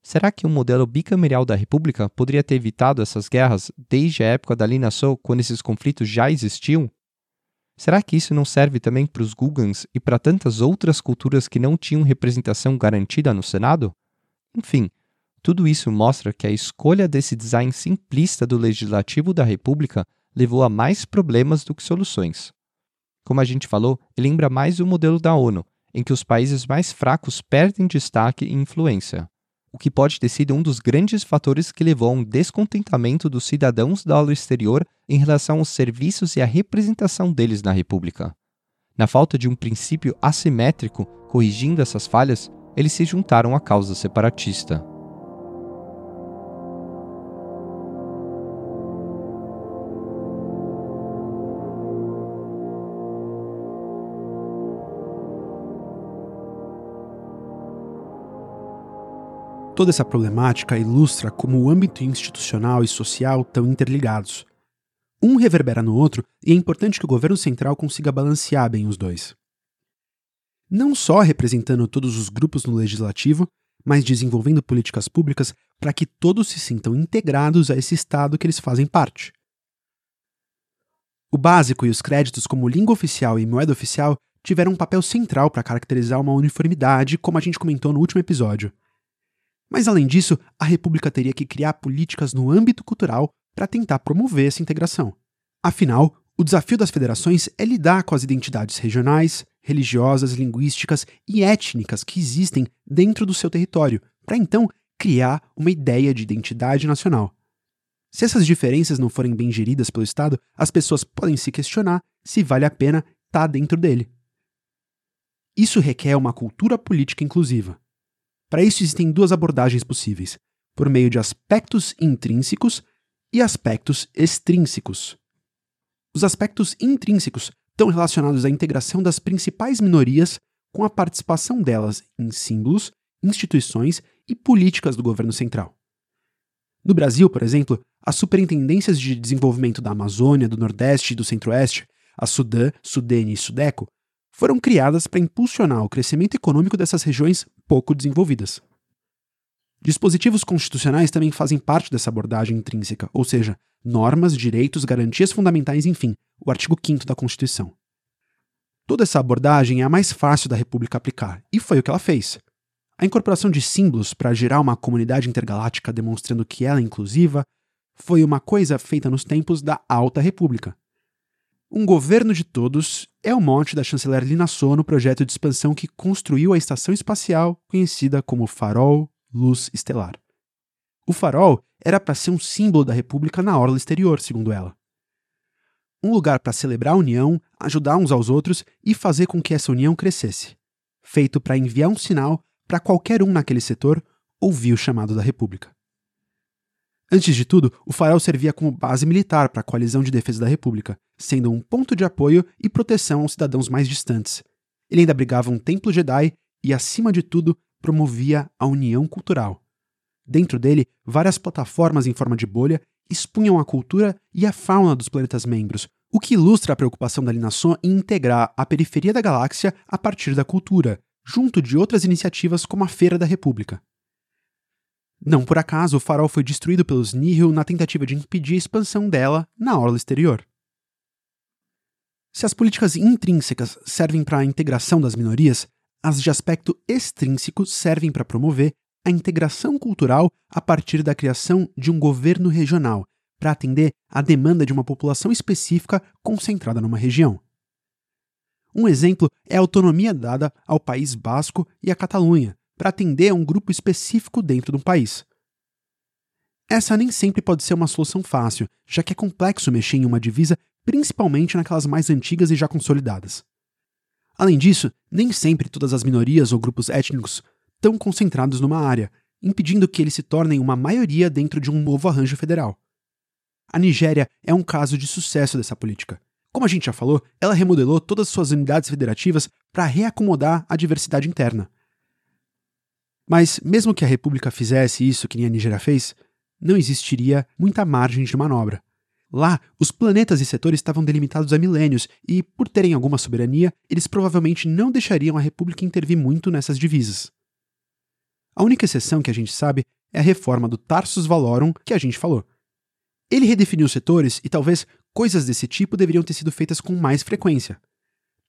Será que um modelo bicameral da República poderia ter evitado essas guerras desde a época da Lina Soul, quando esses conflitos já existiam? Será que isso não serve também para os Gugans e para tantas outras culturas que não tinham representação garantida no Senado? Enfim, tudo isso mostra que a escolha desse design simplista do legislativo da República levou a mais problemas do que soluções. Como a gente falou, lembra mais o modelo da ONU, em que os países mais fracos perdem destaque e influência, o que pode ter sido um dos grandes fatores que levou a um descontentamento dos cidadãos da aula exterior em relação aos serviços e à representação deles na República. Na falta de um princípio assimétrico corrigindo essas falhas, eles se juntaram à causa separatista. Toda essa problemática ilustra como o âmbito institucional e social estão interligados. Um reverbera no outro e é importante que o governo central consiga balancear bem os dois. Não só representando todos os grupos no legislativo, mas desenvolvendo políticas públicas para que todos se sintam integrados a esse Estado que eles fazem parte. O básico e os créditos como língua oficial e moeda oficial tiveram um papel central para caracterizar uma uniformidade, como a gente comentou no último episódio. Mas, além disso, a República teria que criar políticas no âmbito cultural para tentar promover essa integração. Afinal, o desafio das federações é lidar com as identidades regionais, religiosas, linguísticas e étnicas que existem dentro do seu território, para então criar uma ideia de identidade nacional. Se essas diferenças não forem bem geridas pelo Estado, as pessoas podem se questionar se vale a pena estar tá dentro dele. Isso requer uma cultura política inclusiva. Para isso existem duas abordagens possíveis, por meio de aspectos intrínsecos e aspectos extrínsecos. Os aspectos intrínsecos estão relacionados à integração das principais minorias com a participação delas em símbolos, instituições e políticas do governo central. No Brasil, por exemplo, as superintendências de desenvolvimento da Amazônia, do Nordeste e do Centro-Oeste, a Sudã, Sudene e Sudeco, foram criadas para impulsionar o crescimento econômico dessas regiões pouco desenvolvidas. Dispositivos constitucionais também fazem parte dessa abordagem intrínseca, ou seja, normas, direitos, garantias fundamentais, enfim, o artigo 5 da Constituição. Toda essa abordagem é a mais fácil da República aplicar, e foi o que ela fez. A incorporação de símbolos para gerar uma comunidade intergaláctica demonstrando que ela é inclusiva foi uma coisa feita nos tempos da Alta República, um governo de todos é o mote da chanceler Lina Sono no projeto de expansão que construiu a estação espacial conhecida como Farol Luz Estelar. O farol era para ser um símbolo da República na orla exterior, segundo ela. Um lugar para celebrar a união, ajudar uns aos outros e fazer com que essa união crescesse. Feito para enviar um sinal para qualquer um naquele setor ouvir o chamado da República. Antes de tudo, o farol servia como base militar para a coalizão de defesa da República, sendo um ponto de apoio e proteção aos cidadãos mais distantes. Ele ainda abrigava um templo Jedi e, acima de tudo, promovia a união cultural. Dentro dele, várias plataformas em forma de bolha expunham a cultura e a fauna dos planetas membros, o que ilustra a preocupação da Linasson em integrar a periferia da galáxia a partir da cultura, junto de outras iniciativas como a Feira da República. Não por acaso o farol foi destruído pelos Nihil na tentativa de impedir a expansão dela na orla exterior. Se as políticas intrínsecas servem para a integração das minorias, as de aspecto extrínseco servem para promover a integração cultural a partir da criação de um governo regional, para atender à demanda de uma população específica concentrada numa região. Um exemplo é a autonomia dada ao País Basco e à Catalunha, para atender a um grupo específico dentro de um país. Essa nem sempre pode ser uma solução fácil, já que é complexo mexer em uma divisa, principalmente naquelas mais antigas e já consolidadas. Além disso, nem sempre todas as minorias ou grupos étnicos estão concentrados numa área, impedindo que eles se tornem uma maioria dentro de um novo arranjo federal. A Nigéria é um caso de sucesso dessa política. Como a gente já falou, ela remodelou todas suas unidades federativas para reacomodar a diversidade interna. Mas, mesmo que a República fizesse isso que nem a Nigéria fez, não existiria muita margem de manobra. Lá, os planetas e setores estavam delimitados há milênios e, por terem alguma soberania, eles provavelmente não deixariam a República intervir muito nessas divisas. A única exceção que a gente sabe é a reforma do Tarsus Valorum que a gente falou. Ele redefiniu os setores e talvez coisas desse tipo deveriam ter sido feitas com mais frequência.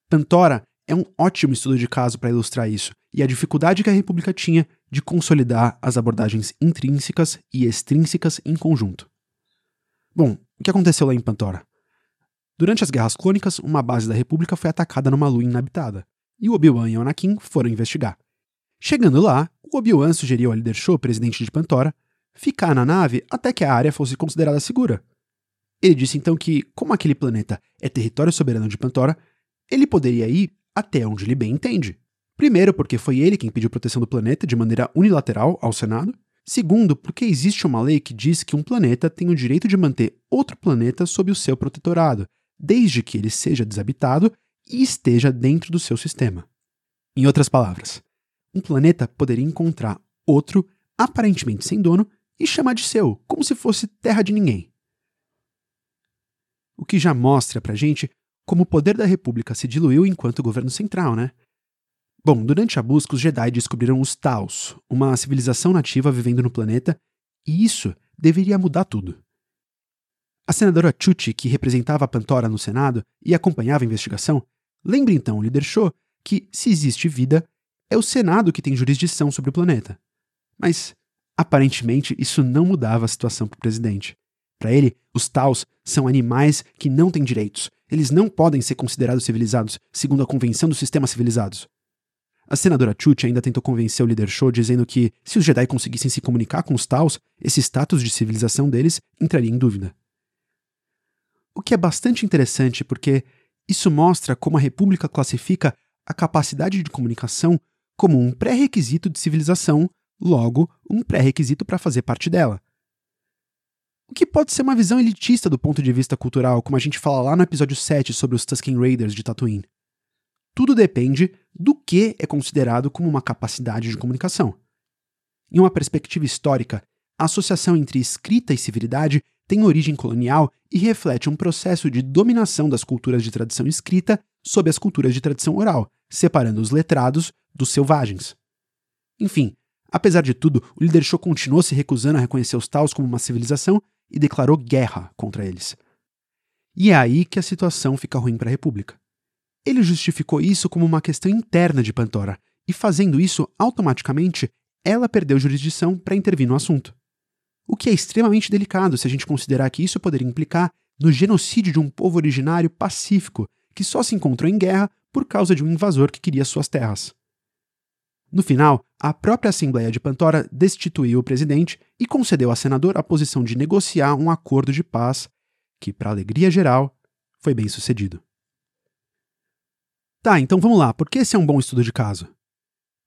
Pantora é um ótimo estudo de caso para ilustrar isso e a dificuldade que a República tinha de consolidar as abordagens intrínsecas e extrínsecas em conjunto. Bom, o que aconteceu lá em Pantora? Durante as Guerras Clônicas, uma base da República foi atacada numa lua inabitada, e Obi-Wan e Anakin foram investigar. Chegando lá, o Obi-Wan sugeriu ao líder Show, presidente de Pantora, ficar na nave até que a área fosse considerada segura. Ele disse então que, como aquele planeta é território soberano de Pantora, ele poderia ir até onde ele bem entende. Primeiro, porque foi ele quem pediu proteção do planeta de maneira unilateral ao Senado. Segundo, porque existe uma lei que diz que um planeta tem o direito de manter outro planeta sob o seu protetorado, desde que ele seja desabitado e esteja dentro do seu sistema. Em outras palavras, um planeta poderia encontrar outro, aparentemente sem dono, e chamar de seu, como se fosse terra de ninguém. O que já mostra pra gente como o poder da República se diluiu enquanto governo central, né? Bom, durante a busca, os Jedi descobriram os Taos, uma civilização nativa vivendo no planeta, e isso deveria mudar tudo. A senadora Chuchi, que representava a Pantora no Senado e acompanhava a investigação, lembra então o líder Cho que, se existe vida, é o Senado que tem jurisdição sobre o planeta. Mas, aparentemente, isso não mudava a situação para o presidente. Para ele, os Taos são animais que não têm direitos. Eles não podem ser considerados civilizados, segundo a Convenção dos Sistemas Civilizados. A senadora Chuchi ainda tentou convencer o líder Show dizendo que, se os Jedi conseguissem se comunicar com os Taos, esse status de civilização deles entraria em dúvida. O que é bastante interessante porque isso mostra como a República classifica a capacidade de comunicação como um pré-requisito de civilização, logo, um pré-requisito para fazer parte dela. O que pode ser uma visão elitista do ponto de vista cultural, como a gente fala lá no episódio 7 sobre os Tusken Raiders de Tatooine. Tudo depende do que é considerado como uma capacidade de comunicação. Em uma perspectiva histórica, a associação entre escrita e civilidade tem origem colonial e reflete um processo de dominação das culturas de tradição escrita sobre as culturas de tradição oral, separando os letrados dos selvagens. Enfim, apesar de tudo, o líder Show continuou se recusando a reconhecer os Taos como uma civilização e declarou guerra contra eles. E é aí que a situação fica ruim para a República. Ele justificou isso como uma questão interna de Pantora, e fazendo isso, automaticamente, ela perdeu jurisdição para intervir no assunto. O que é extremamente delicado se a gente considerar que isso poderia implicar no genocídio de um povo originário pacífico que só se encontrou em guerra por causa de um invasor que queria suas terras. No final, a própria Assembleia de Pantora destituiu o presidente e concedeu ao senador a posição de negociar um acordo de paz que, para alegria geral, foi bem sucedido. Tá, então vamos lá. Por que esse é um bom estudo de caso?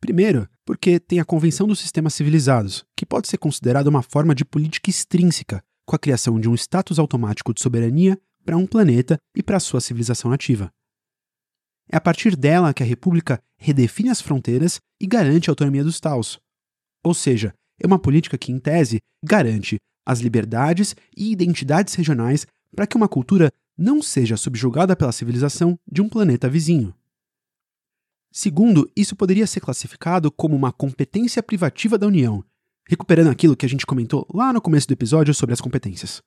Primeiro, porque tem a Convenção dos Sistemas Civilizados, que pode ser considerada uma forma de política extrínseca, com a criação de um status automático de soberania para um planeta e para a sua civilização nativa. É a partir dela que a República redefine as fronteiras e garante a autonomia dos Taos. Ou seja, é uma política que, em tese, garante as liberdades e identidades regionais para que uma cultura não seja subjugada pela civilização de um planeta vizinho. Segundo, isso poderia ser classificado como uma competência privativa da União, recuperando aquilo que a gente comentou lá no começo do episódio sobre as competências.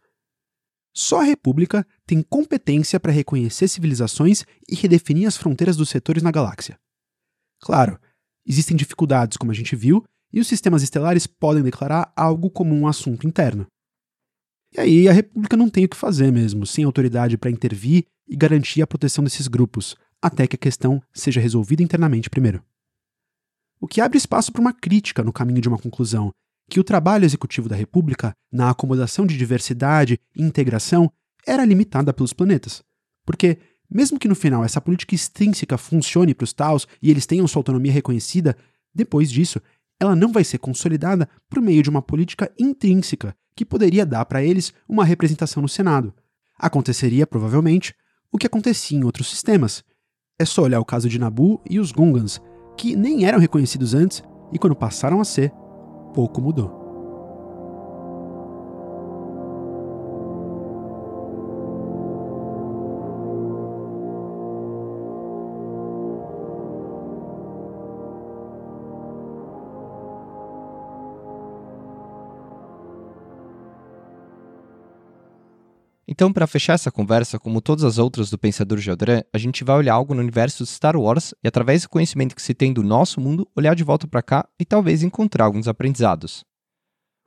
Só a República tem competência para reconhecer civilizações e redefinir as fronteiras dos setores na galáxia. Claro, existem dificuldades, como a gente viu, e os sistemas estelares podem declarar algo como um assunto interno. E aí a República não tem o que fazer mesmo, sem autoridade para intervir e garantir a proteção desses grupos, até que a questão seja resolvida internamente primeiro. O que abre espaço para uma crítica no caminho de uma conclusão, que o trabalho executivo da República na acomodação de diversidade e integração era limitada pelos planetas. Porque, mesmo que no final essa política extrínseca funcione para os Taos e eles tenham sua autonomia reconhecida, depois disso, ela não vai ser consolidada por meio de uma política intrínseca que poderia dar para eles uma representação no Senado. Aconteceria, provavelmente, o que acontecia em outros sistemas, é só olhar o caso de Nabu e os Gungans, que nem eram reconhecidos antes e quando passaram a ser, pouco mudou. Então, para fechar essa conversa, como todas as outras do Pensador Jodrã, a gente vai olhar algo no universo de Star Wars e, através do conhecimento que se tem do nosso mundo, olhar de volta para cá e talvez encontrar alguns aprendizados.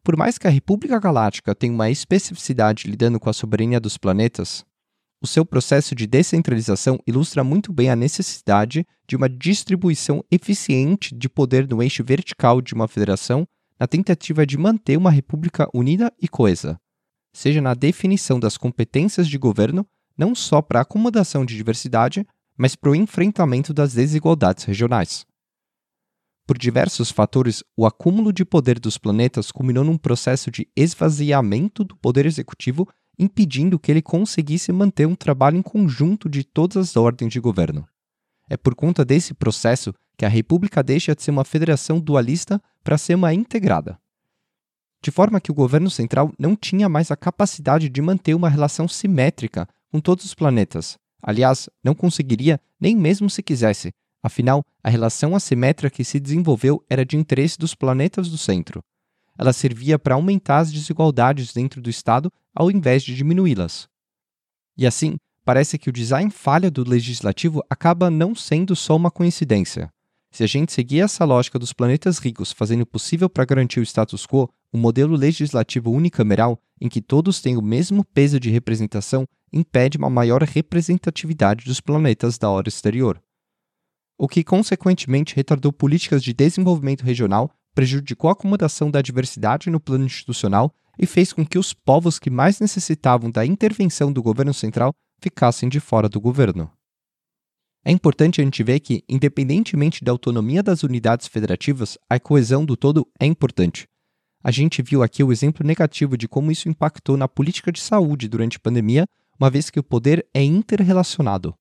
Por mais que a República Galáctica tenha uma especificidade lidando com a soberania dos planetas, o seu processo de descentralização ilustra muito bem a necessidade de uma distribuição eficiente de poder no eixo vertical de uma federação na tentativa de manter uma república unida e coesa seja na definição das competências de governo, não só para a acomodação de diversidade, mas para o enfrentamento das desigualdades regionais. Por diversos fatores, o acúmulo de poder dos planetas culminou num processo de esvaziamento do poder executivo, impedindo que ele conseguisse manter um trabalho em conjunto de todas as ordens de governo. É por conta desse processo que a República deixa de ser uma federação dualista para ser uma integrada de forma que o governo central não tinha mais a capacidade de manter uma relação simétrica com todos os planetas. Aliás, não conseguiria nem mesmo se quisesse, afinal, a relação assimétrica que se desenvolveu era de interesse dos planetas do centro. Ela servia para aumentar as desigualdades dentro do Estado ao invés de diminuí-las. E assim, parece que o design falha do legislativo acaba não sendo só uma coincidência. Se a gente seguir essa lógica dos planetas ricos fazendo o possível para garantir o status quo, o modelo legislativo unicameral, em que todos têm o mesmo peso de representação, impede uma maior representatividade dos planetas da hora exterior. O que, consequentemente, retardou políticas de desenvolvimento regional, prejudicou a acomodação da diversidade no plano institucional e fez com que os povos que mais necessitavam da intervenção do governo central ficassem de fora do governo. É importante a gente ver que, independentemente da autonomia das unidades federativas, a coesão do todo é importante. A gente viu aqui o exemplo negativo de como isso impactou na política de saúde durante a pandemia, uma vez que o poder é interrelacionado.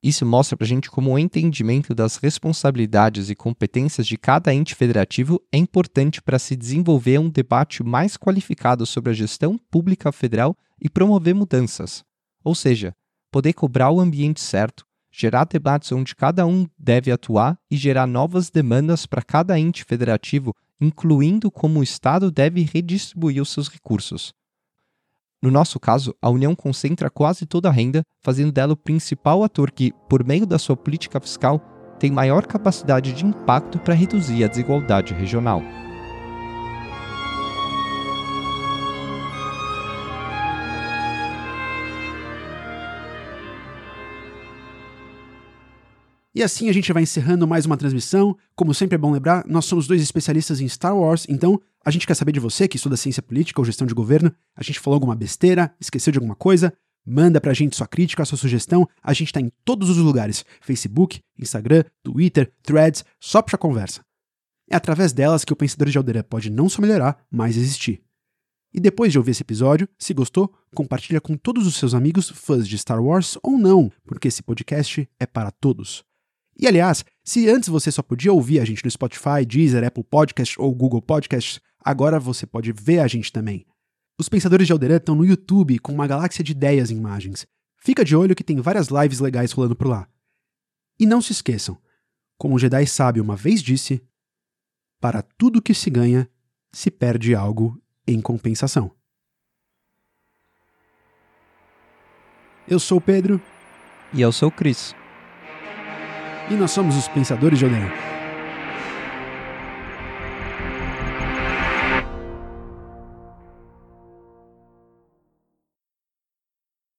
Isso mostra para a gente como o entendimento das responsabilidades e competências de cada ente federativo é importante para se desenvolver um debate mais qualificado sobre a gestão pública federal e promover mudanças. Ou seja, poder cobrar o ambiente certo, gerar debates onde cada um deve atuar e gerar novas demandas para cada ente federativo, incluindo como o Estado deve redistribuir os seus recursos. No nosso caso, a União concentra quase toda a renda, fazendo dela o principal ator que, por meio da sua política fiscal, tem maior capacidade de impacto para reduzir a desigualdade regional. E assim a gente vai encerrando mais uma transmissão. Como sempre é bom lembrar, nós somos dois especialistas em Star Wars, então a gente quer saber de você que estuda ciência política ou gestão de governo. A gente falou alguma besteira, esqueceu de alguma coisa? Manda pra gente sua crítica, sua sugestão. A gente tá em todos os lugares: Facebook, Instagram, Twitter, Threads, só pra conversa. É através delas que o Pensador de Alderan pode não só melhorar, mas existir. E depois de ouvir esse episódio, se gostou, compartilha com todos os seus amigos fãs de Star Wars ou não, porque esse podcast é para todos. E aliás, se antes você só podia ouvir a gente no Spotify, Deezer, Apple Podcasts ou Google Podcasts, agora você pode ver a gente também. Os Pensadores de Alderan estão no YouTube com uma galáxia de ideias em imagens. Fica de olho que tem várias lives legais rolando por lá. E não se esqueçam, como o Jedi sábio uma vez disse, para tudo que se ganha, se perde algo em compensação. Eu sou o Pedro. E eu sou o Cris. E nós somos os Pensadores de Alderan.